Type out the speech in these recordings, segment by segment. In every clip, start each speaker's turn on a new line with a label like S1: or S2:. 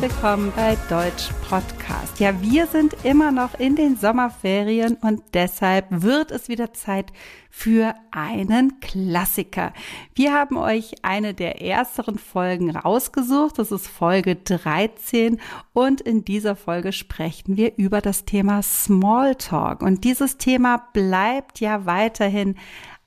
S1: willkommen bei Deutsch Podcast. Ja, wir sind immer noch in den Sommerferien und deshalb wird es wieder Zeit für einen Klassiker. Wir haben euch eine der ersteren Folgen rausgesucht. Das ist Folge 13 und in dieser Folge sprechen wir über das Thema Smalltalk. Und dieses Thema bleibt ja weiterhin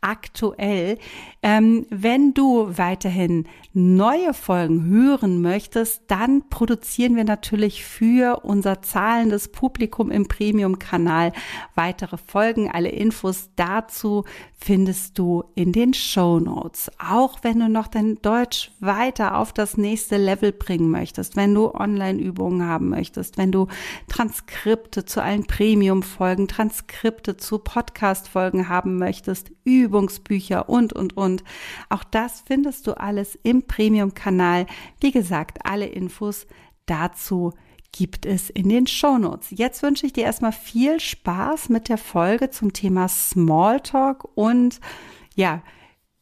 S1: aktuell. Ähm, wenn du weiterhin neue Folgen hören möchtest, dann produzieren wir natürlich für unser zahlendes Publikum im Premium-Kanal weitere Folgen. Alle Infos dazu findest du in den Show Notes. Auch wenn du noch dein Deutsch weiter auf das nächste Level bringen möchtest, wenn du Online-Übungen haben möchtest, wenn du Transkripte zu allen Premium-Folgen, Transkripte zu Podcast-Folgen haben möchtest, Übungsbücher und, und, und auch das findest du alles im Premium-Kanal. Wie gesagt, alle Infos dazu gibt es in den Shownotes. Jetzt wünsche ich dir erstmal viel Spaß mit der Folge zum Thema Smalltalk und ja,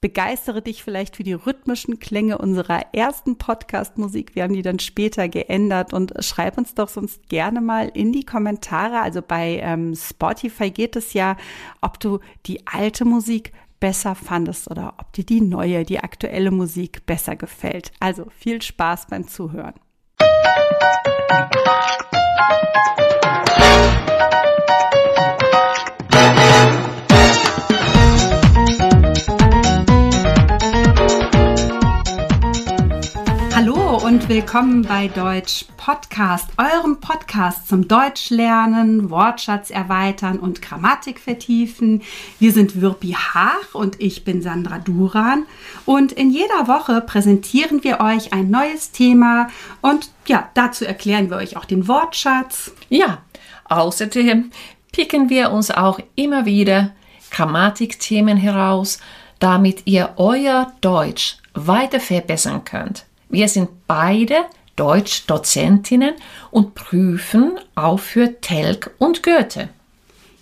S1: begeistere dich vielleicht für die rhythmischen Klänge unserer ersten Podcast-Musik. Wir haben die dann später geändert und schreib uns doch sonst gerne mal in die Kommentare. Also bei ähm, Spotify geht es ja, ob du die alte Musik besser fandest oder ob dir die neue, die aktuelle Musik besser gefällt. Also viel Spaß beim Zuhören. Willkommen bei Deutsch Podcast, eurem Podcast zum Deutsch lernen, Wortschatz erweitern und Grammatik vertiefen. Wir sind Wirpi Haag und ich bin Sandra Duran und in jeder Woche präsentieren wir euch ein neues Thema und ja, dazu erklären wir euch auch den Wortschatz.
S2: Ja, außerdem picken wir uns auch immer wieder Grammatikthemen heraus, damit ihr euer Deutsch weiter verbessern könnt. Wir sind beide Deutschdozentinnen und prüfen auch für Telg und Goethe.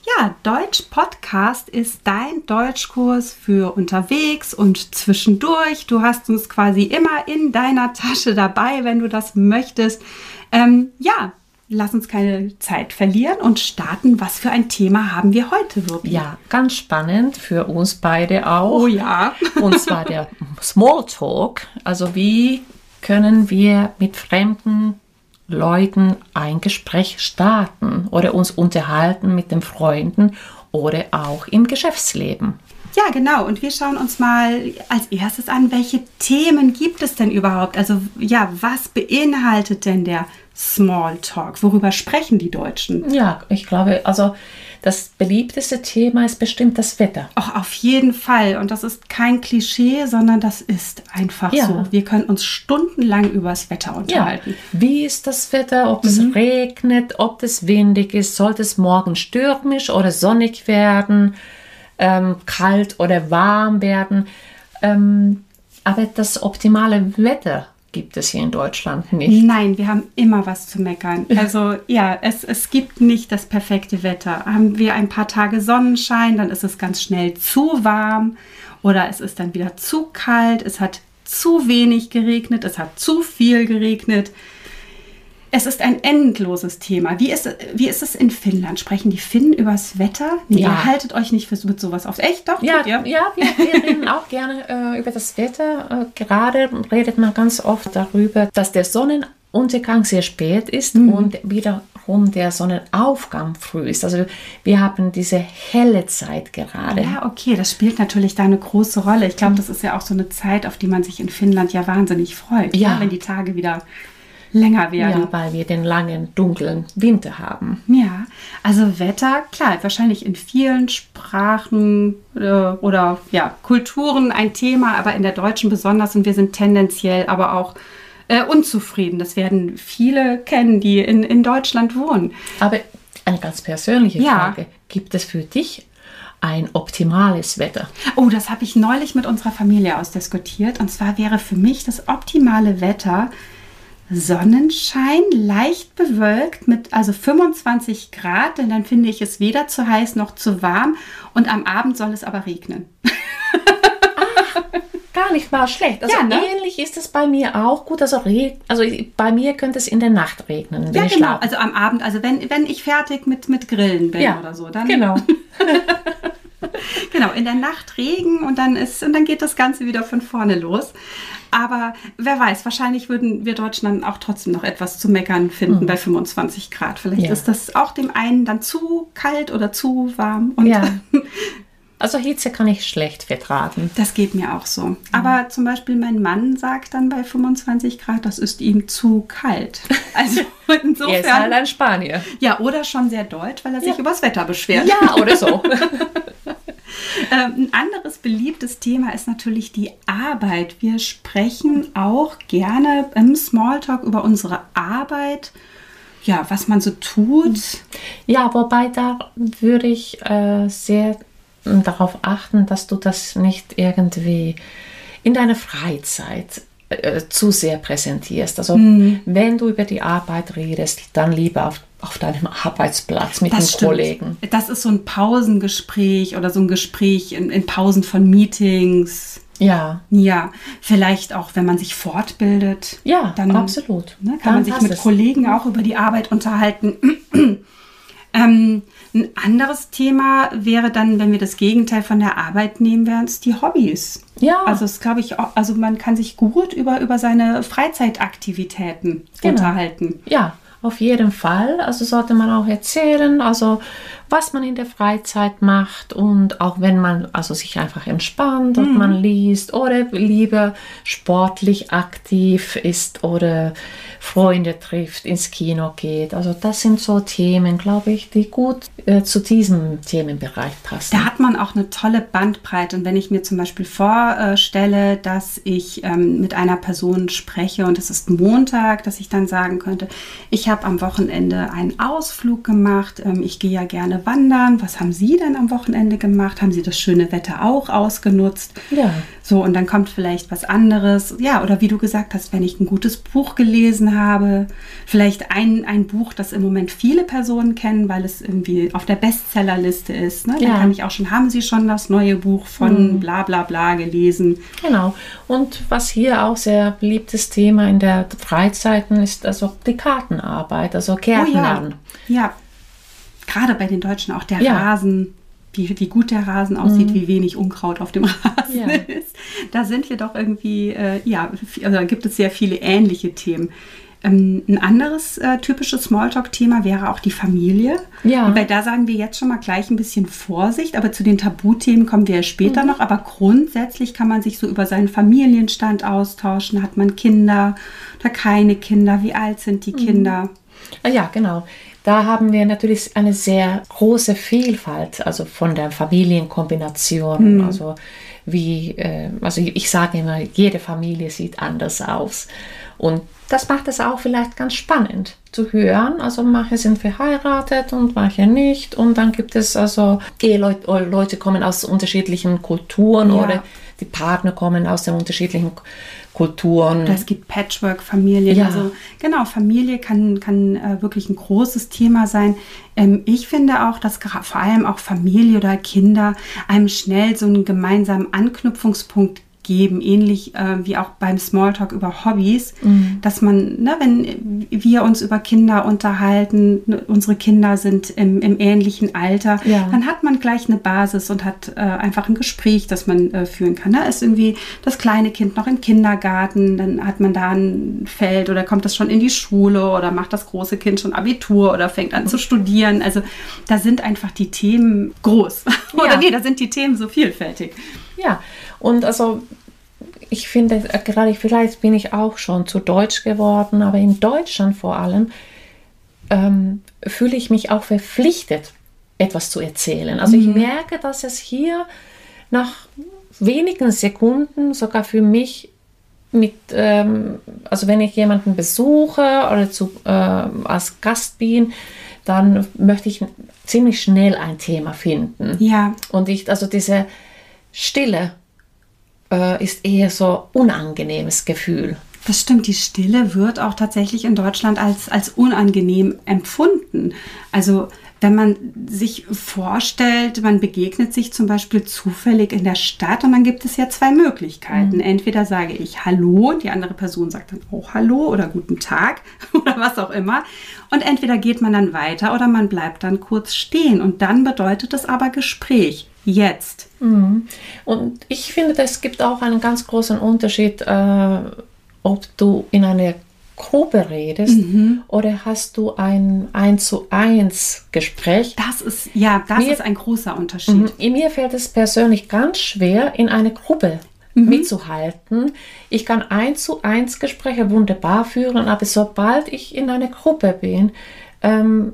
S1: Ja, Deutsch Podcast ist dein Deutschkurs für unterwegs und zwischendurch. Du hast uns quasi immer in deiner Tasche dabei, wenn du das möchtest. Ähm, ja, lass uns keine Zeit verlieren und starten. Was für ein Thema haben wir heute,
S2: Wirbi? Ja, ganz spannend für uns beide auch.
S1: Oh ja.
S2: und zwar der Smalltalk. Also wie können wir mit fremden Leuten ein Gespräch starten oder uns unterhalten mit den Freunden oder auch im Geschäftsleben.
S1: Ja, genau. Und wir schauen uns mal als erstes an, welche Themen gibt es denn überhaupt? Also ja, was beinhaltet denn der Smalltalk? Worüber sprechen die Deutschen?
S2: Ja, ich glaube, also das beliebteste Thema ist bestimmt das Wetter.
S1: Auch auf jeden Fall. Und das ist kein Klischee, sondern das ist einfach ja. so. Wir können uns stundenlang über das Wetter unterhalten.
S2: Ja. Wie ist das Wetter? Ob mhm. es regnet, ob es windig ist? Sollte es morgen stürmisch oder sonnig werden? Ähm, kalt oder warm werden? Ähm, aber das optimale Wetter gibt es hier in Deutschland nicht.
S1: Nein, wir haben immer was zu meckern. Also ja, es, es gibt nicht das perfekte Wetter. Haben wir ein paar Tage Sonnenschein, dann ist es ganz schnell zu warm oder es ist dann wieder zu kalt, es hat zu wenig geregnet, es hat zu viel geregnet. Es ist ein endloses Thema. Wie ist, wie ist es in Finnland? Sprechen die Finnen übers Wetter? Nee, ja. Ihr haltet euch nicht für, mit sowas auf. Echt? Doch?
S2: Ja, ja, ja wir, wir reden auch gerne äh, über das Wetter. Äh, gerade redet man ganz oft darüber, dass der Sonnenuntergang sehr spät ist mhm. und wiederum der Sonnenaufgang früh ist. Also wir haben diese helle Zeit gerade.
S1: Ja, okay, das spielt natürlich da eine große Rolle. Ich glaube, das ist ja auch so eine Zeit, auf die man sich in Finnland ja wahnsinnig freut. Ja. ja wenn die Tage wieder länger werden.
S2: Ja, weil wir den langen, dunklen Winter haben.
S1: Ja, also Wetter, klar, wahrscheinlich in vielen Sprachen äh, oder ja, Kulturen ein Thema, aber in der deutschen besonders und wir sind tendenziell aber auch äh, unzufrieden. Das werden viele kennen, die in, in Deutschland wohnen.
S2: Aber eine ganz persönliche Frage. Ja. Gibt es für dich ein optimales Wetter?
S1: Oh, das habe ich neulich mit unserer Familie ausdiskutiert. Und zwar wäre für mich das optimale Wetter Sonnenschein, leicht bewölkt mit also 25 Grad, denn dann finde ich es weder zu heiß noch zu warm und am Abend soll es aber regnen.
S2: Ach, gar nicht mal schlecht. Also
S1: Ja, ne?
S2: ähnlich ist es bei mir auch. Gut, also, also bei mir könnte es in der Nacht regnen.
S1: Ja, genau.
S2: schlafe.
S1: Also am Abend, also wenn, wenn ich fertig mit, mit Grillen bin
S2: ja,
S1: oder so, dann
S2: Genau.
S1: Genau, in der Nacht Regen und dann ist und dann geht das Ganze wieder von vorne los. Aber wer weiß, wahrscheinlich würden wir Deutschen dann auch trotzdem noch etwas zu meckern finden bei 25 Grad. Vielleicht
S2: Mhm. Ja.
S1: ist das auch dem einen dann zu kalt oder zu warm.
S2: Ja. Also Hitze kann ich schlecht vertragen.
S1: das geht mir auch so. Aber zum Beispiel mein Mann sagt dann bei 25 Grad, das ist ihm zu kalt. Also
S2: Er ist halt
S1: insofern.
S2: ein Spanier.
S1: Ja, oder schon sehr deutsch, weil er sich
S2: Ja.
S1: übers Wetter beschwert.
S2: Ja, oder so.
S1: Ähm, ein anderes beliebtes Thema ist natürlich die Arbeit. Wir sprechen auch gerne im Smalltalk über unsere Arbeit. Ja, was man so tut.
S2: Ja, wobei da würde ich äh, sehr darauf achten, dass du das nicht irgendwie in deiner Freizeit äh, zu sehr präsentierst. Also wenn du über die Arbeit redest, dann lieber auf, auf deinem Arbeitsplatz mit den Kollegen.
S1: Das ist so ein Pausengespräch oder so ein Gespräch in, in Pausen von Meetings.
S2: Ja,
S1: Ja, vielleicht auch, wenn man sich fortbildet.
S2: ja,
S1: Dann,
S2: absolut.
S1: Ne, kann
S2: Dann
S1: man sich mit
S2: es.
S1: Kollegen auch über die Arbeit unterhalten. ähm, ein anderes Thema wäre dann, wenn wir das Gegenteil von der Arbeit nehmen, wären es die Hobbys.
S2: Ja.
S1: Also es glaube ich, also man kann sich gut über, über seine Freizeitaktivitäten
S2: Genau.
S1: unterhalten.
S2: Ja, auf jeden Fall. Also sollte man auch erzählen, also was man in der Freizeit macht und auch wenn man also sich einfach entspannt und man liest oder lieber sportlich aktiv ist oder Freunde trifft, ins Kino geht. Also das sind so Themen, glaube ich, die gut äh, zu diesem Themenbereich passen.
S1: Da hat man auch eine tolle Bandbreite. Und wenn ich mir zum Beispiel vorstelle, dass ich ähm, mit einer Person spreche und es ist Montag, dass ich dann sagen könnte, ich habe am Wochenende einen Ausflug gemacht, ähm, ich gehe ja gerne wandern. Was haben Sie denn am Wochenende gemacht? Haben Sie das schöne Wetter auch ausgenutzt?
S2: Ja.
S1: So, und dann kommt vielleicht was anderes. Ja, oder wie du gesagt hast, wenn ich ein gutes Buch gelesen habe, vielleicht ein, ein Buch, das im Moment viele Personen kennen, weil es irgendwie auf der Bestsellerliste ist. Ne? Dann
S2: Ja.
S1: kann ich auch schon, haben Sie schon das neue Buch von bla bla bla gelesen?
S2: Genau. Und was hier auch sehr beliebtes Thema in der Freizeiten ist, also die Kartenarbeit, also
S1: Oh ja. Ja, gerade bei den Deutschen auch der
S2: Ja. Mhm.
S1: Rasen. Wie, wie gut der Rasen aussieht, wie wenig Unkraut auf dem Rasen
S2: Ja.
S1: ist. Da sind wir doch irgendwie, äh, ja, also da gibt es sehr viele ähnliche Themen. Ähm, ein anderes äh, typisches Smalltalk-Thema wäre auch die Familie.
S2: Ja.
S1: Wobei da sagen wir jetzt schon mal gleich ein bisschen Vorsicht, aber zu den Tabuthemen kommen wir ja später
S2: Mhm.
S1: noch. Aber grundsätzlich kann man sich so über seinen Familienstand austauschen. Hat man Kinder oder keine Kinder? Wie alt sind die
S2: Mhm.
S1: Kinder?
S2: Ah Ja, genau. Da haben wir natürlich eine sehr große Vielfalt, also von der Familienkombination. Also wie, äh, also ich sage immer, jede Familie sieht anders aus. Und das macht es auch vielleicht ganz spannend zu hören. Also manche sind verheiratet und manche nicht. Und dann gibt es also Eheleute, oder Leute kommen aus unterschiedlichen Kulturen
S1: Ja.
S2: oder die Partner kommen aus den unterschiedlichen Kulturen.
S1: Oder es gibt Patchwork-Familien.
S2: Ja.
S1: Also genau, Familie kann, kann äh, wirklich ein großes Thema sein. Ähm, ich finde auch, dass vor allem auch Familie oder Kinder einem schnell so einen gemeinsamen Anknüpfungspunkt geben, ähnlich äh, wie auch beim Smalltalk über Hobbys,
S2: Mhm.
S1: dass man, ne, wenn wir uns über Kinder unterhalten, ne, unsere Kinder sind im, im ähnlichen Alter,
S2: Ja.
S1: dann hat man gleich eine Basis und hat äh, einfach ein Gespräch, das man äh, führen kann. Ne? Ist irgendwie das kleine Kind noch im Kindergarten, dann hat man da ein Feld oder kommt das schon in die Schule oder macht das große Kind schon Abitur oder fängt an zu studieren. Also da sind einfach die Themen groß. oder
S2: Ja.
S1: nee, da sind die Themen so vielfältig.
S2: Ja, und also ich finde, äh, gerade vielleicht bin ich auch schon zu deutsch geworden, aber in Deutschland vor allem ähm, fühle ich mich auch verpflichtet, etwas zu erzählen. Also ich merke, dass es hier nach wenigen Sekunden sogar für mich mit, ähm, also wenn ich jemanden besuche oder zu, äh, als Gast bin, dann möchte ich ziemlich schnell ein Thema finden.
S1: Ja,
S2: Und ich, also diese Stille äh, ist eher so unangenehmes Gefühl.
S1: Das stimmt, die Stille wird auch tatsächlich in Deutschland als, als unangenehm empfunden. Also wenn man sich vorstellt, man begegnet sich zum Beispiel zufällig in der Stadt und dann gibt es ja zwei Möglichkeiten. Mhm. Entweder sage ich Hallo und die andere Person sagt dann auch Hallo oder Guten Tag oder was auch immer. Und entweder geht man dann weiter oder man bleibt dann kurz stehen und dann bedeutet es aber Gespräch. Jetzt.
S2: Mhm. Und ich finde, es gibt auch einen ganz großen Unterschied, äh, ob du in einer Gruppe redest mhm. oder hast du ein 1 zu 1 Gespräch?
S1: Das ist, ja, das mir, ist ein großer Unterschied.
S2: Mhm. Mir fällt es persönlich ganz schwer, in eine Gruppe mhm. mitzuhalten. Ich kann 1 zu 1 Gespräche wunderbar führen, aber sobald ich in einer Gruppe bin, ähm,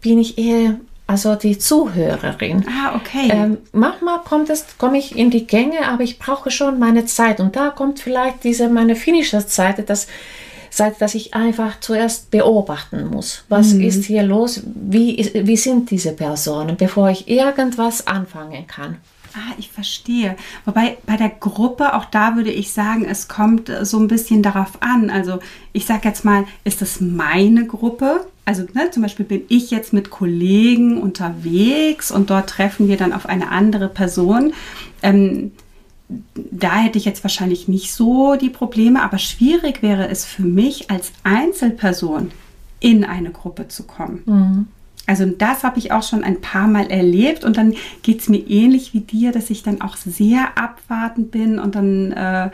S2: bin ich eher also die Zuhörerin.
S1: Ah, okay.
S2: Ähm, manchmal kommt es, komme ich in die Gänge, aber ich brauche schon meine Zeit. Und da kommt vielleicht diese meine finnische Seite, dass Seite, dass ich einfach zuerst beobachten muss. Was mhm. ist hier los? Wie, wie sind diese Personen, bevor ich irgendwas anfangen kann?
S1: Ah, ich verstehe. Wobei bei der Gruppe, auch da würde ich sagen, es kommt so ein bisschen darauf an. Also ich sage jetzt mal, ist es meine Gruppe? Also ne, zum Beispiel bin ich jetzt mit Kollegen unterwegs und dort treffen wir dann auf eine andere Person. Ähm, da hätte ich jetzt wahrscheinlich nicht so die Probleme, aber schwierig wäre es für mich als Einzelperson in eine Gruppe zu kommen. Mhm. Also das habe ich auch schon ein paar Mal erlebt und dann geht es mir ähnlich wie dir, dass ich dann auch sehr abwartend bin und dann, äh,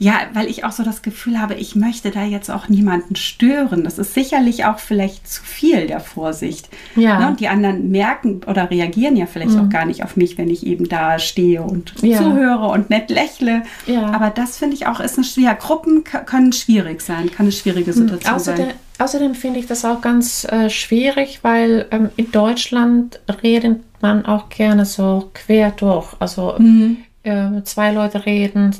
S1: ja, weil ich auch so das Gefühl habe, ich möchte da jetzt auch niemanden stören. Das ist sicherlich auch vielleicht zu viel der Vorsicht. Ja. Ne? Und die anderen merken oder reagieren ja vielleicht mhm. auch gar nicht auf mich, wenn ich eben da stehe und ja. zuhöre und nett lächle. Ja. Aber das finde ich auch ist eine ja, Gruppen können schwierig sein, kann eine schwierige mhm. Situation Außerdem, sein.
S2: Außerdem finde ich das auch ganz äh, schwierig, weil ähm, in Deutschland redet man auch gerne so quer durch. Also mhm. äh, zwei Leute reden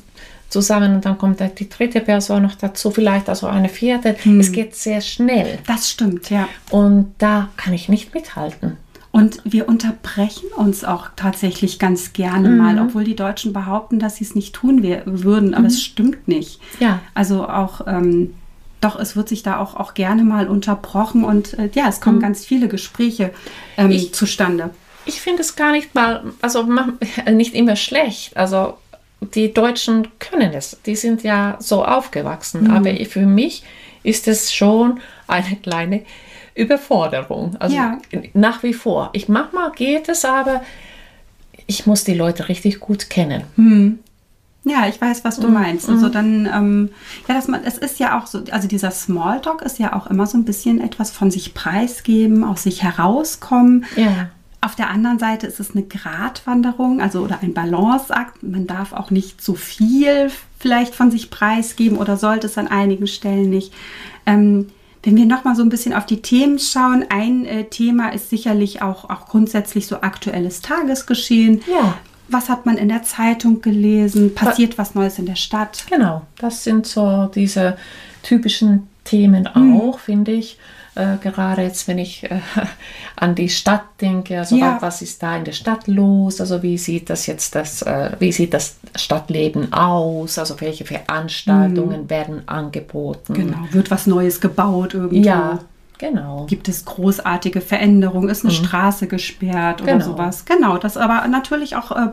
S2: zusammen und dann kommt die dritte Person noch dazu, vielleicht also eine vierte. Mhm. Es geht sehr schnell.
S1: Das stimmt, ja.
S2: Und da kann ich nicht mithalten.
S1: Und wir unterbrechen uns auch tatsächlich ganz gerne mhm. mal, obwohl die Deutschen behaupten, dass sie es nicht tun würden, aber mhm. es stimmt nicht. Ja. Also auch ähm, doch, es wird sich da auch, auch gerne mal unterbrochen und äh, ja, es kommen mhm. ganz viele Gespräche ähm, ich, zustande.
S2: Ich finde es gar nicht mal, also nicht immer schlecht. Also die Deutschen können es, die sind ja so aufgewachsen, mhm. aber für mich ist es schon eine kleine Überforderung. Also ja. nach wie vor. Ich manchmal geht es, aber ich muss die Leute richtig gut kennen.
S1: Mhm. Ja, ich weiß, was du mhm. meinst. Also mhm. dann, ähm, ja, dass man, es ist ja auch so, also dieser Smalltalk ist ja auch immer so ein bisschen etwas von sich preisgeben, aus sich herauskommen. Ja. Auf der anderen Seite ist es eine Gratwanderung, also oder ein Balanceakt. Man darf auch nicht zu viel vielleicht von sich preisgeben oder sollte es an einigen Stellen nicht. Ähm, wenn wir nochmal so ein bisschen auf die Themen schauen, ein äh, Thema ist sicherlich auch, auch grundsätzlich so aktuelles Tagesgeschehen. Ja was hat man in der Zeitung gelesen? Passiert was Neues in der Stadt?
S2: Genau, das sind so diese typischen Themen mhm. auch, finde ich. Äh, gerade jetzt, wenn ich äh, an die Stadt denke, also ja. was, was, ist da in der Stadt los? Also wie sieht das jetzt das, äh, wie sieht das Stadtleben aus? Also welche Veranstaltungen mhm. werden angeboten?
S1: Genau, wird was Neues gebaut irgendwo?
S2: Ja, Genau.
S1: Gibt es großartige Veränderungen? Ist eine mhm. Straße gesperrt oder genau. sowas? Genau, das aber natürlich auch äh,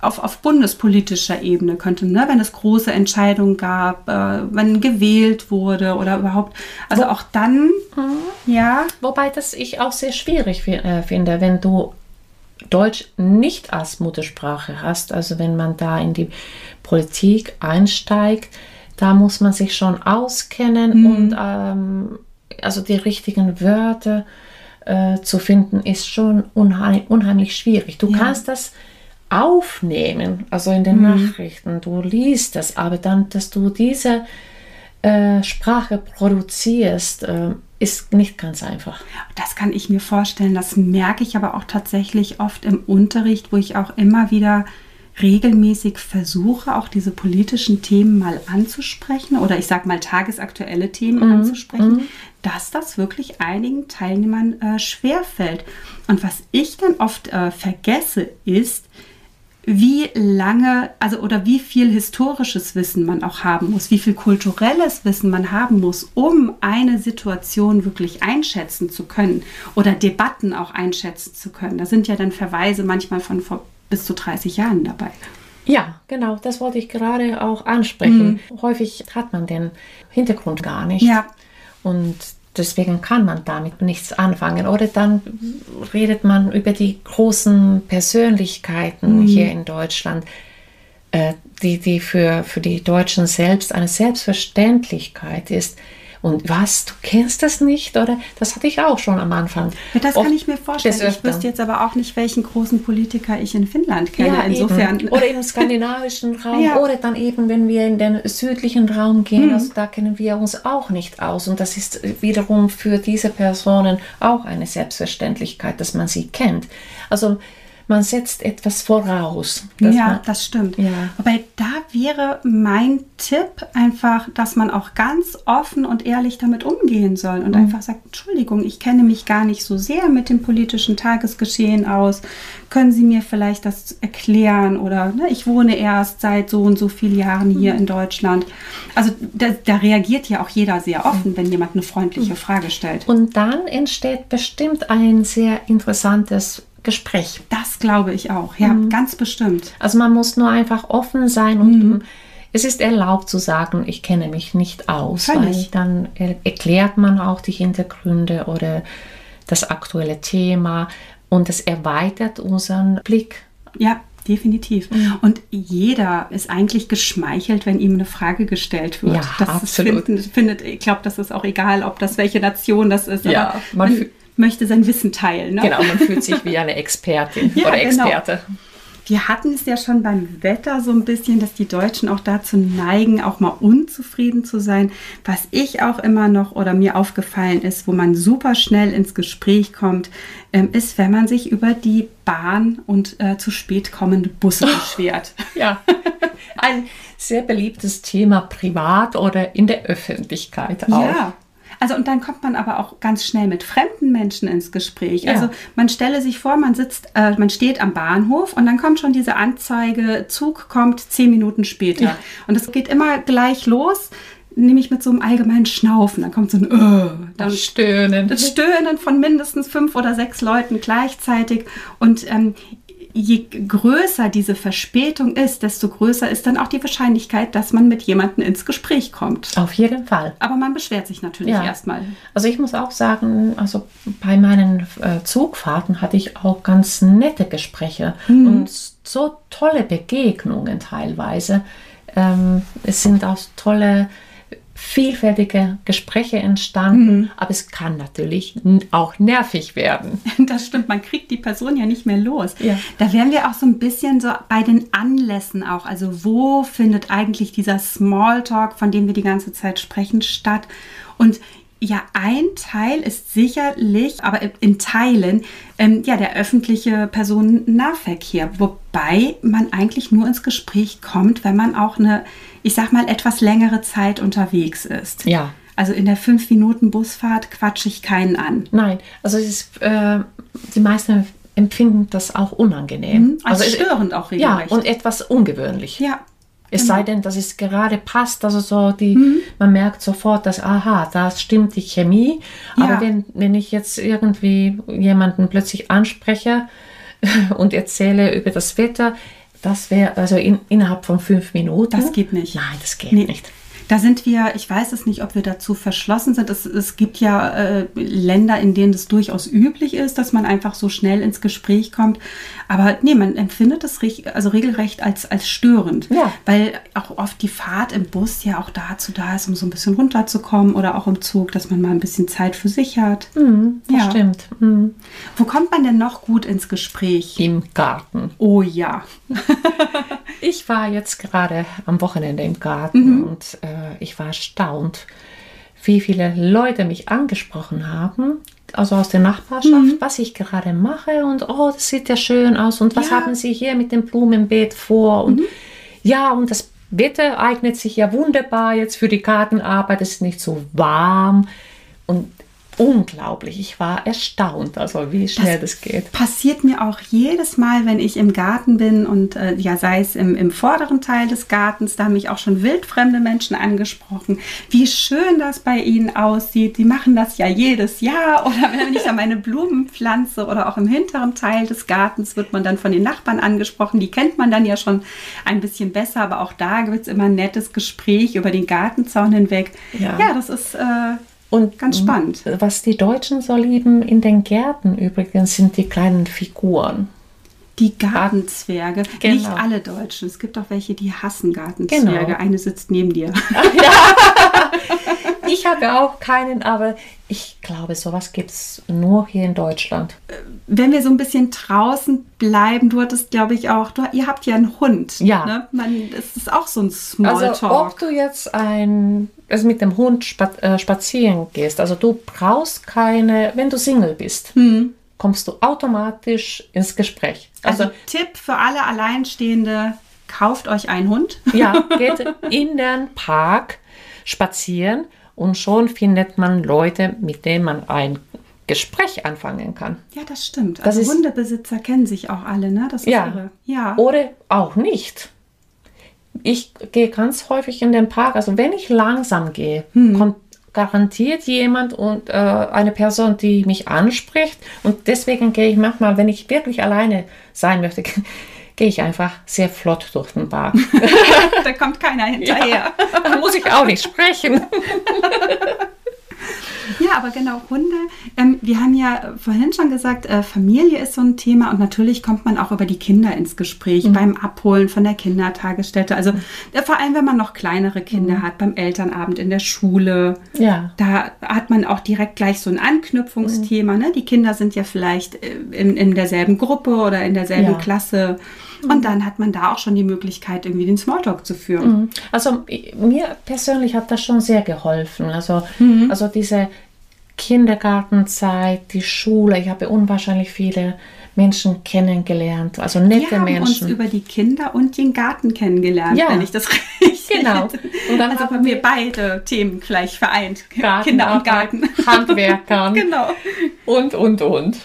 S1: auf, auf bundespolitischer Ebene könnte, ne, wenn es große Entscheidungen gab, äh, wenn gewählt wurde oder überhaupt, also Wo, auch dann,
S2: mhm. ja. Wobei das ich auch sehr schwierig äh, finde, wenn du Deutsch nicht als Muttersprache hast, also wenn man da in die Politik einsteigt, da muss man sich schon auskennen mhm. und ähm, also die richtigen Wörter äh, zu finden, ist schon unheim, unheimlich schwierig. Du ja. kannst das aufnehmen, also in den mhm. Nachrichten, du liest das, aber dann, dass du diese äh, Sprache produzierst, äh, ist nicht ganz einfach.
S1: Das kann ich mir vorstellen. Das merke ich aber auch tatsächlich oft im Unterricht, wo ich auch immer wieder regelmäßig versuche, auch diese politischen Themen mal anzusprechen oder ich sage mal tagesaktuelle Themen mhm. anzusprechen, mhm. dass das wirklich einigen Teilnehmern äh, schwerfällt. Und was ich dann oft äh, vergesse, ist, wie lange, also oder wie viel historisches Wissen man auch haben muss, wie viel kulturelles Wissen man haben muss, um eine Situation wirklich einschätzen zu können oder Debatten auch einschätzen zu können. Da sind ja dann Verweise manchmal von vor bis zu 30 Jahren dabei.
S2: Ja, genau, das wollte ich gerade auch ansprechen. Mhm. Häufig hat man den Hintergrund gar nicht.
S1: Ja.
S2: Und deswegen kann man damit nichts anfangen. Oder dann redet man über die großen Persönlichkeiten mhm. hier in Deutschland, äh, die, die für, für die Deutschen selbst eine Selbstverständlichkeit ist. Und was, du kennst das nicht? Oder das hatte ich auch schon am Anfang.
S1: Ja, das kann ich mir vorstellen. Ich wüsste jetzt aber auch nicht, welchen großen Politiker ich in Finnland kenne. Ja, Insofern.
S2: Eben. Oder im skandinavischen Raum. Ja. Oder dann eben, wenn wir in den südlichen Raum gehen, mhm. also da kennen wir uns auch nicht aus. Und das ist wiederum für diese Personen auch eine Selbstverständlichkeit, dass man sie kennt. Also man setzt etwas voraus.
S1: Ja, das stimmt. Ja. Wobei da wäre mein Tipp einfach, dass man auch ganz offen und ehrlich damit umgehen soll und mhm. einfach sagt, Entschuldigung, ich kenne mich gar nicht so sehr mit dem politischen Tagesgeschehen aus. Können Sie mir vielleicht das erklären? Oder ne, ich wohne erst seit so und so vielen Jahren hier mhm. in Deutschland. Also da, da, reagiert ja auch jeder sehr offen, mhm. wenn jemand eine freundliche mhm. Frage stellt.
S2: Und dann entsteht bestimmt ein sehr interessantes Gespräch.
S1: Das glaube ich auch, ja, mhm. ganz bestimmt.
S2: Also man muss nur einfach offen sein und mhm. es ist erlaubt zu sagen, ich kenne mich nicht aus, Völlig. weil dann erklärt man auch die Hintergründe oder das aktuelle Thema und es erweitert unseren Blick.
S1: Ja, definitiv. Mhm. Und jeder ist eigentlich geschmeichelt, wenn ihm eine Frage gestellt wird.
S2: Ja, das absolut.
S1: Findet, findet, ich glaube, das ist auch egal, ob das welche Nation das ist.
S2: Ja, man,
S1: möchte sein Wissen teilen. Ne?
S2: Genau, man fühlt sich wie eine Expertin ja, oder genau. Experte. Genau.
S1: Wir hatten es ja schon beim Wetter so ein bisschen, dass die Deutschen auch dazu neigen, auch mal unzufrieden zu sein. Was ich auch immer noch oder mir aufgefallen ist, wo man super schnell ins Gespräch kommt, ähm, ist, wenn man sich über die Bahn und äh, zu spät kommende Busse beschwert.
S2: ja, ein sehr beliebtes Thema privat oder in der Öffentlichkeit auch. Ja,
S1: also und dann kommt man aber auch ganz schnell mit fremden Menschen ins Gespräch. Ja. Also man stelle sich vor, man sitzt, äh, man steht am Bahnhof und dann kommt schon diese Anzeige, Zug kommt zehn Minuten später. Ja. Und es geht immer gleich los nämlich mit so einem allgemeinen Schnaufen. Dann kommt so ein äh,
S2: dann das Stöhnen.
S1: Das Stöhnen von mindestens fünf oder sechs Leuten gleichzeitig. Und ähm, je größer diese Verspätung ist, desto größer ist dann auch die Wahrscheinlichkeit, dass man mit jemandem ins Gespräch kommt.
S2: Auf jeden Fall.
S1: Aber man beschwert sich natürlich ja. erstmal.
S2: Also ich muss auch sagen, also bei meinen äh, Zugfahrten hatte ich auch ganz nette Gespräche mhm. und so tolle Begegnungen teilweise. Ähm, es sind auch tolle vielfältige Gespräche entstanden, mhm. aber es kann natürlich auch nervig werden.
S1: Das stimmt, man kriegt die Person ja nicht mehr los. Ja. Da wären wir auch so ein bisschen so bei den Anlässen auch. Also wo findet eigentlich dieser Smalltalk, von dem wir die ganze Zeit sprechen, statt? Und ja, ein Teil ist sicherlich, aber in Teilen, ähm, ja, der öffentliche Personennahverkehr, wobei man eigentlich nur ins Gespräch kommt, wenn man auch eine, ich sag mal, etwas längere Zeit unterwegs ist.
S2: Ja.
S1: Also in der fünf Minuten Busfahrt quatsche ich keinen an.
S2: Nein, also ist, äh, die meisten empfinden das auch unangenehm. Mhm,
S1: als also störend auch regelrecht.
S2: Ja, und etwas ungewöhnlich.
S1: Ja,
S2: es genau. sei denn, dass es gerade passt, also so die, mhm. man merkt sofort, dass, aha, da stimmt die Chemie. Ja. Aber wenn, wenn ich jetzt irgendwie jemanden plötzlich anspreche und erzähle über das Wetter, das wäre also in, innerhalb von fünf Minuten.
S1: Das geht nicht.
S2: Nein, das geht nee. nicht.
S1: Da sind wir, ich weiß es nicht, ob wir dazu verschlossen sind. Es, es gibt ja äh, Länder, in denen es durchaus üblich ist, dass man einfach so schnell ins Gespräch kommt. Aber nee, man empfindet es also regelrecht als, als störend.
S2: Ja.
S1: Weil auch oft die Fahrt im Bus ja auch dazu da ist, um so ein bisschen runterzukommen oder auch im Zug, dass man mal ein bisschen Zeit für sich hat.
S2: Mhm, das ja. stimmt. Mhm.
S1: Wo kommt man denn noch gut ins Gespräch?
S2: Im Garten.
S1: Oh ja.
S2: ich war jetzt gerade am Wochenende im Garten mhm. und äh, ich war erstaunt, wie viele Leute mich angesprochen haben, also aus der Nachbarschaft, mhm. was ich gerade mache und oh, das sieht ja schön aus und was ja. haben Sie hier mit dem Blumenbeet vor und mhm. ja, und das Wetter eignet sich ja wunderbar jetzt für die Gartenarbeit, es ist nicht so warm und unglaublich. Ich war erstaunt, also wie schnell das,
S1: das
S2: geht.
S1: Passiert mir auch jedes Mal, wenn ich im Garten bin und äh, ja, sei es im, im vorderen Teil des Gartens, da haben mich auch schon wildfremde Menschen angesprochen, wie schön das bei ihnen aussieht. Sie machen das ja jedes Jahr. Oder wenn ich da meine Blumen pflanze oder auch im hinteren Teil des Gartens wird man dann von den Nachbarn angesprochen. Die kennt man dann ja schon ein bisschen besser, aber auch da gibt es immer ein nettes Gespräch über den Gartenzaun hinweg. Ja, ja das ist. Äh, und ganz spannend.
S2: Was die Deutschen so lieben in den Gärten übrigens sind die kleinen Figuren.
S1: Die Gartenzwerge. Genau. Nicht alle Deutschen. Es gibt auch welche, die hassen Gartenzwerge. Genau. Eine sitzt neben dir.
S2: Ja. Ich habe auch keinen, aber ich glaube, sowas gibt es nur hier in Deutschland. Äh,
S1: wenn wir so ein bisschen draußen bleiben, du hattest, glaube ich, auch, du, ihr habt ja einen Hund.
S2: Ja.
S1: Ne? Man, das ist auch so ein Smalltalk.
S2: Also, ob du jetzt ein, also mit dem Hund äh, spazieren gehst, also du brauchst keine, wenn du Single bist. Hm kommst du automatisch ins Gespräch.
S1: Also, also Tipp für alle Alleinstehende, kauft euch einen Hund.
S2: Ja, geht in den Park spazieren und schon findet man Leute, mit denen man ein Gespräch anfangen kann.
S1: Ja, das stimmt. Das also ist, Hundebesitzer kennen sich auch alle, ne?
S2: Das ist ja. Irre. ja. Oder auch nicht. Ich gehe ganz häufig in den Park, also wenn ich langsam gehe, hm. kommt garantiert jemand und äh, eine Person, die mich anspricht. Und deswegen gehe ich manchmal, wenn ich wirklich alleine sein möchte, gehe ich einfach sehr flott durch den Park.
S1: da kommt keiner hinterher. Ja,
S2: da muss ich auch nicht sprechen.
S1: Ja, aber genau, Hunde. Ähm, wir haben ja vorhin schon gesagt, äh, Familie ist so ein Thema und natürlich kommt man auch über die Kinder ins Gespräch mhm. beim Abholen von der Kindertagesstätte. Also äh, vor allem, wenn man noch kleinere Kinder mhm. hat, beim Elternabend in der Schule.
S2: Ja.
S1: Da hat man auch direkt gleich so ein Anknüpfungsthema. Mhm. Ne? Die Kinder sind ja vielleicht äh, in, in derselben Gruppe oder in derselben ja. Klasse. Und mhm. dann hat man da auch schon die Möglichkeit, irgendwie den Smalltalk zu führen. Mhm.
S2: Also mir persönlich hat das schon sehr geholfen. Also, mhm. also diese Kindergartenzeit, die Schule. Ich habe unwahrscheinlich viele Menschen kennengelernt, also nette
S1: wir haben
S2: Menschen.
S1: uns über die Kinder und den Garten kennengelernt, ja. wenn ich das richtig
S2: Genau.
S1: Und dann also haben wir beide Themen gleich vereint. Kinder und Garten.
S2: Handwerkern.
S1: genau.
S2: Und, und, und.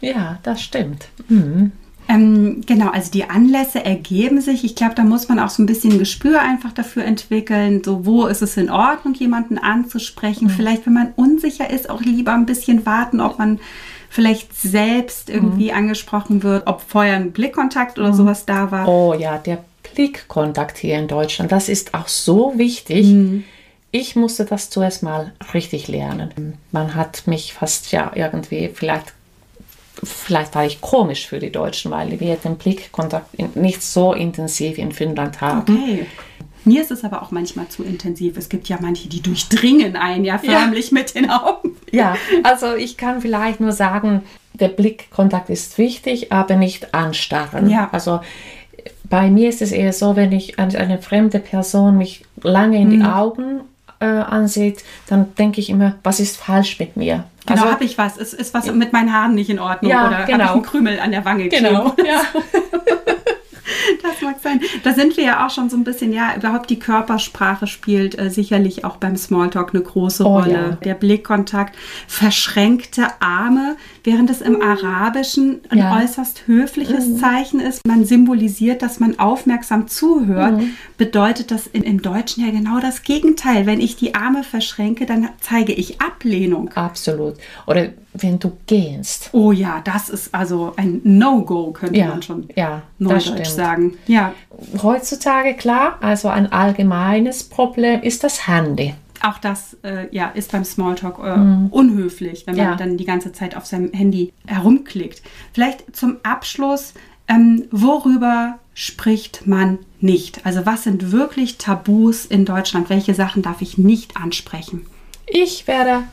S2: Ja, das stimmt. Mhm.
S1: Ähm, genau, also die Anlässe ergeben sich. Ich glaube, da muss man auch so ein bisschen Gespür einfach dafür entwickeln. So, wo ist es in Ordnung, jemanden anzusprechen? Mhm. Vielleicht, wenn man unsicher ist, auch lieber ein bisschen warten, ob man vielleicht selbst irgendwie mhm. angesprochen wird, ob vorher ein Blickkontakt oder mhm. sowas da war.
S2: Oh ja, der Blickkontakt hier in Deutschland, das ist auch so wichtig. Mhm. Ich musste das zuerst mal richtig lernen. Man hat mich fast ja irgendwie vielleicht vielleicht war ich komisch für die Deutschen, weil wir den Blickkontakt nicht so intensiv in Finnland haben.
S1: Okay. Mir ist es aber auch manchmal zu intensiv. Es gibt ja manche, die durchdringen einen ja förmlich ja. mit den Augen.
S2: Ja, also ich kann vielleicht nur sagen, der Blickkontakt ist wichtig, aber nicht anstarren.
S1: Ja.
S2: Also bei mir ist es eher so, wenn ich eine fremde Person mich lange in die mhm. Augen äh, ansieht, dann denke ich immer, was ist falsch mit mir?
S1: Genau, also, habe ich was? Ist, ist was mit meinen Haaren nicht in Ordnung?
S2: Ja,
S1: oder
S2: genau.
S1: habe ich einen Krümel an der Wange
S2: Genau, ja.
S1: Das mag sein. Da sind wir ja auch schon so ein bisschen, ja, überhaupt die Körpersprache spielt äh, sicherlich auch beim Smalltalk eine große oh, Rolle. Ja. Der Blickkontakt, verschränkte Arme, während es im mm. Arabischen ein ja. äußerst höfliches mhm. Zeichen ist. Man symbolisiert, dass man aufmerksam zuhört. Mhm. Bedeutet das in, im Deutschen ja genau das Gegenteil. Wenn ich die Arme verschränke, dann zeige ich Ablehnung.
S2: Absolut. Oder wenn du gehst.
S1: Oh ja, das ist also ein No-Go, könnte
S2: ja,
S1: man schon
S2: ja,
S1: neudeutsch sagen. Ja.
S2: Heutzutage klar, also ein allgemeines Problem ist das Handy.
S1: Auch das äh, ja, ist beim Smalltalk äh, mm. unhöflich, wenn man ja. dann die ganze Zeit auf seinem Handy herumklickt. Vielleicht zum Abschluss, ähm, worüber spricht man nicht? Also was sind wirklich Tabus in Deutschland? Welche Sachen darf ich nicht ansprechen?
S2: Ich werde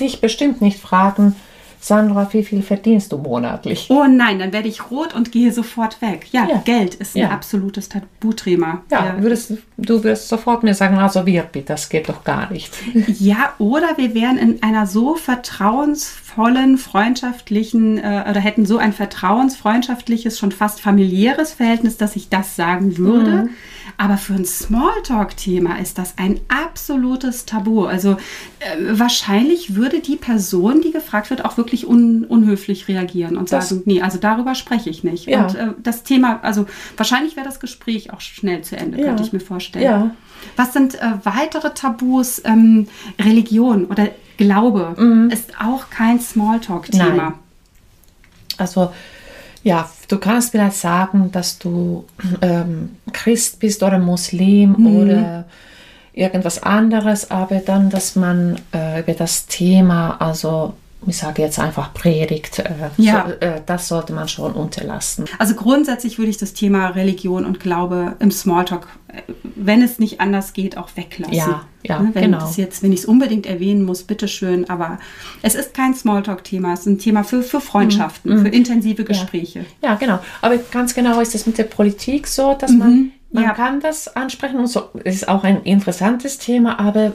S2: dich bestimmt nicht fragen, Sandra, wie viel verdienst du monatlich?
S1: Oh nein, dann werde ich rot und gehe sofort weg. Ja, ja. Geld ist ja. ein absolutes Tabuthema.
S2: Ja, ja. Würdest, du wirst sofort mir sagen, also wir, das geht doch gar nicht.
S1: Ja, oder wir wären in einer so vertrauensvollen vertrauensvollen, freundschaftlichen äh, oder hätten so ein vertrauensfreundschaftliches, schon fast familiäres Verhältnis, dass ich das sagen würde. Mhm. Aber für ein Smalltalk-Thema ist das ein absolutes Tabu. Also äh, wahrscheinlich würde die Person, die gefragt wird, auch wirklich un unhöflich reagieren und das, sagen, nee, also darüber spreche ich nicht. Ja. Und äh, das Thema, also wahrscheinlich wäre das Gespräch auch schnell zu Ende, ja. könnte ich mir vorstellen. Ja. Was sind äh, weitere Tabus? Ähm, Religion oder Glaube mhm. ist auch kein Smalltalk-Thema.
S2: Also ja, du kannst vielleicht sagen, dass du ähm, Christ bist oder Muslim mhm. oder irgendwas anderes, aber dann, dass man äh, über das Thema, also ich sage jetzt einfach Predigt, äh, ja. so, äh, das sollte man schon unterlassen.
S1: Also grundsätzlich würde ich das Thema Religion und Glaube im Smalltalk, äh, wenn es nicht anders geht, auch weglassen.
S2: Ja, ja,
S1: ne, wenn
S2: genau.
S1: Das jetzt, wenn ich es unbedingt erwähnen muss, bitteschön, aber es ist kein Smalltalk-Thema, es ist ein Thema für, für Freundschaften, mhm. für intensive Gespräche.
S2: Ja. ja. genau. Aber ganz genau ist es mit der Politik so, dass mhm. man, man ja. kann das ansprechen und so. Es ist auch ein interessantes Thema, aber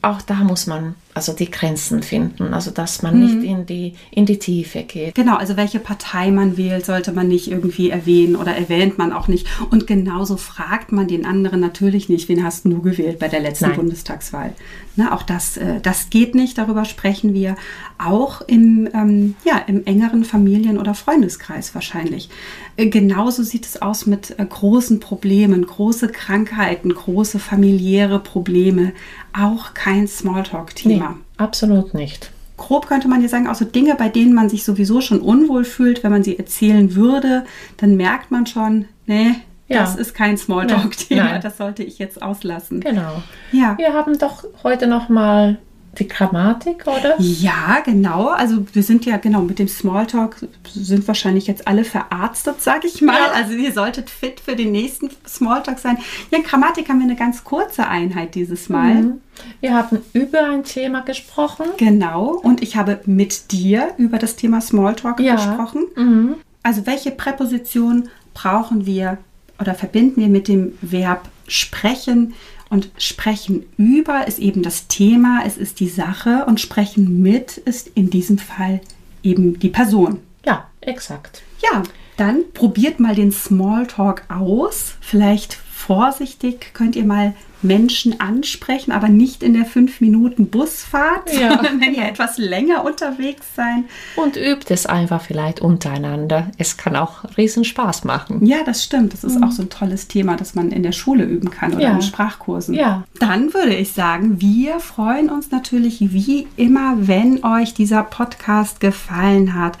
S2: auch da muss man also die Grenzen finden, also dass man mhm. nicht in die, in die Tiefe geht.
S1: Genau, also welche Partei man wählt, sollte man nicht irgendwie erwähnen oder erwähnt man auch nicht. Und genauso fragt man den anderen natürlich nicht, wen hast du gewählt bei der letzten Nein. Bundestagswahl. Ne, auch das, äh, das geht nicht, darüber sprechen wir auch im, ähm, ja, im engeren Familien- oder Freundeskreis wahrscheinlich. Äh, genauso sieht es aus mit äh, großen Problemen, große Krankheiten, große familiäre Probleme. Auch kein Smalltalk-Thema.
S2: Nee, absolut nicht.
S1: Grob könnte man ja sagen, auch so Dinge, bei denen man sich sowieso schon unwohl fühlt, wenn man sie erzählen würde, dann merkt man schon, nee, ja. das ist kein Smalltalk-Thema, das sollte ich jetzt auslassen.
S2: Genau. Ja. Wir haben doch heute noch mal die Grammatik, oder?
S1: Ja, genau. Also wir sind ja genau mit dem Smalltalk sind wahrscheinlich jetzt alle verarztet, sage ich mal. Ja. Also ihr solltet fit für den nächsten Smalltalk sein. Ja, in Grammatik haben wir eine ganz kurze Einheit dieses Mal. Mhm.
S2: Wir haben über ein Thema gesprochen.
S1: Genau. Und ich habe mit dir über das Thema Smalltalk ja. gesprochen. Mhm. Also welche Präposition brauchen wir oder verbinden wir mit dem Verb sprechen? Und sprechen über ist eben das Thema, es ist die Sache und sprechen mit ist in diesem Fall eben die Person.
S2: Ja, exakt.
S1: Ja, dann probiert mal den Smalltalk aus. Vielleicht vorsichtig könnt ihr mal Menschen ansprechen, aber nicht in der 5 Minuten Busfahrt, ja. sondern wenn ihr etwas länger unterwegs seid.
S2: Und übt es einfach vielleicht untereinander. Es kann auch riesen Spaß machen.
S1: Ja, das stimmt. Das ist mhm. auch so ein tolles Thema, das man in der Schule üben kann oder ja. in Sprachkursen.
S2: Ja.
S1: Dann würde ich sagen, wir freuen uns natürlich wie immer, wenn euch dieser Podcast gefallen hat,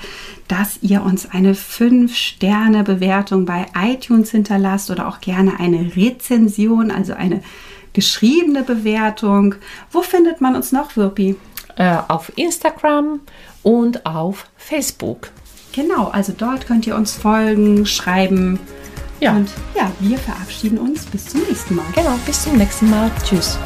S1: dass ihr uns eine 5-Sterne-Bewertung bei iTunes hinterlasst oder auch gerne eine Rezension, also eine geschriebene Bewertung. Wo findet man uns noch, Wirpi?
S2: Äh, auf Instagram und auf Facebook.
S1: Genau, also dort könnt ihr uns folgen, schreiben.
S2: Ja.
S1: Und ja, wir verabschieden uns bis zum nächsten Mal.
S2: Genau, bis zum nächsten Mal. Tschüss.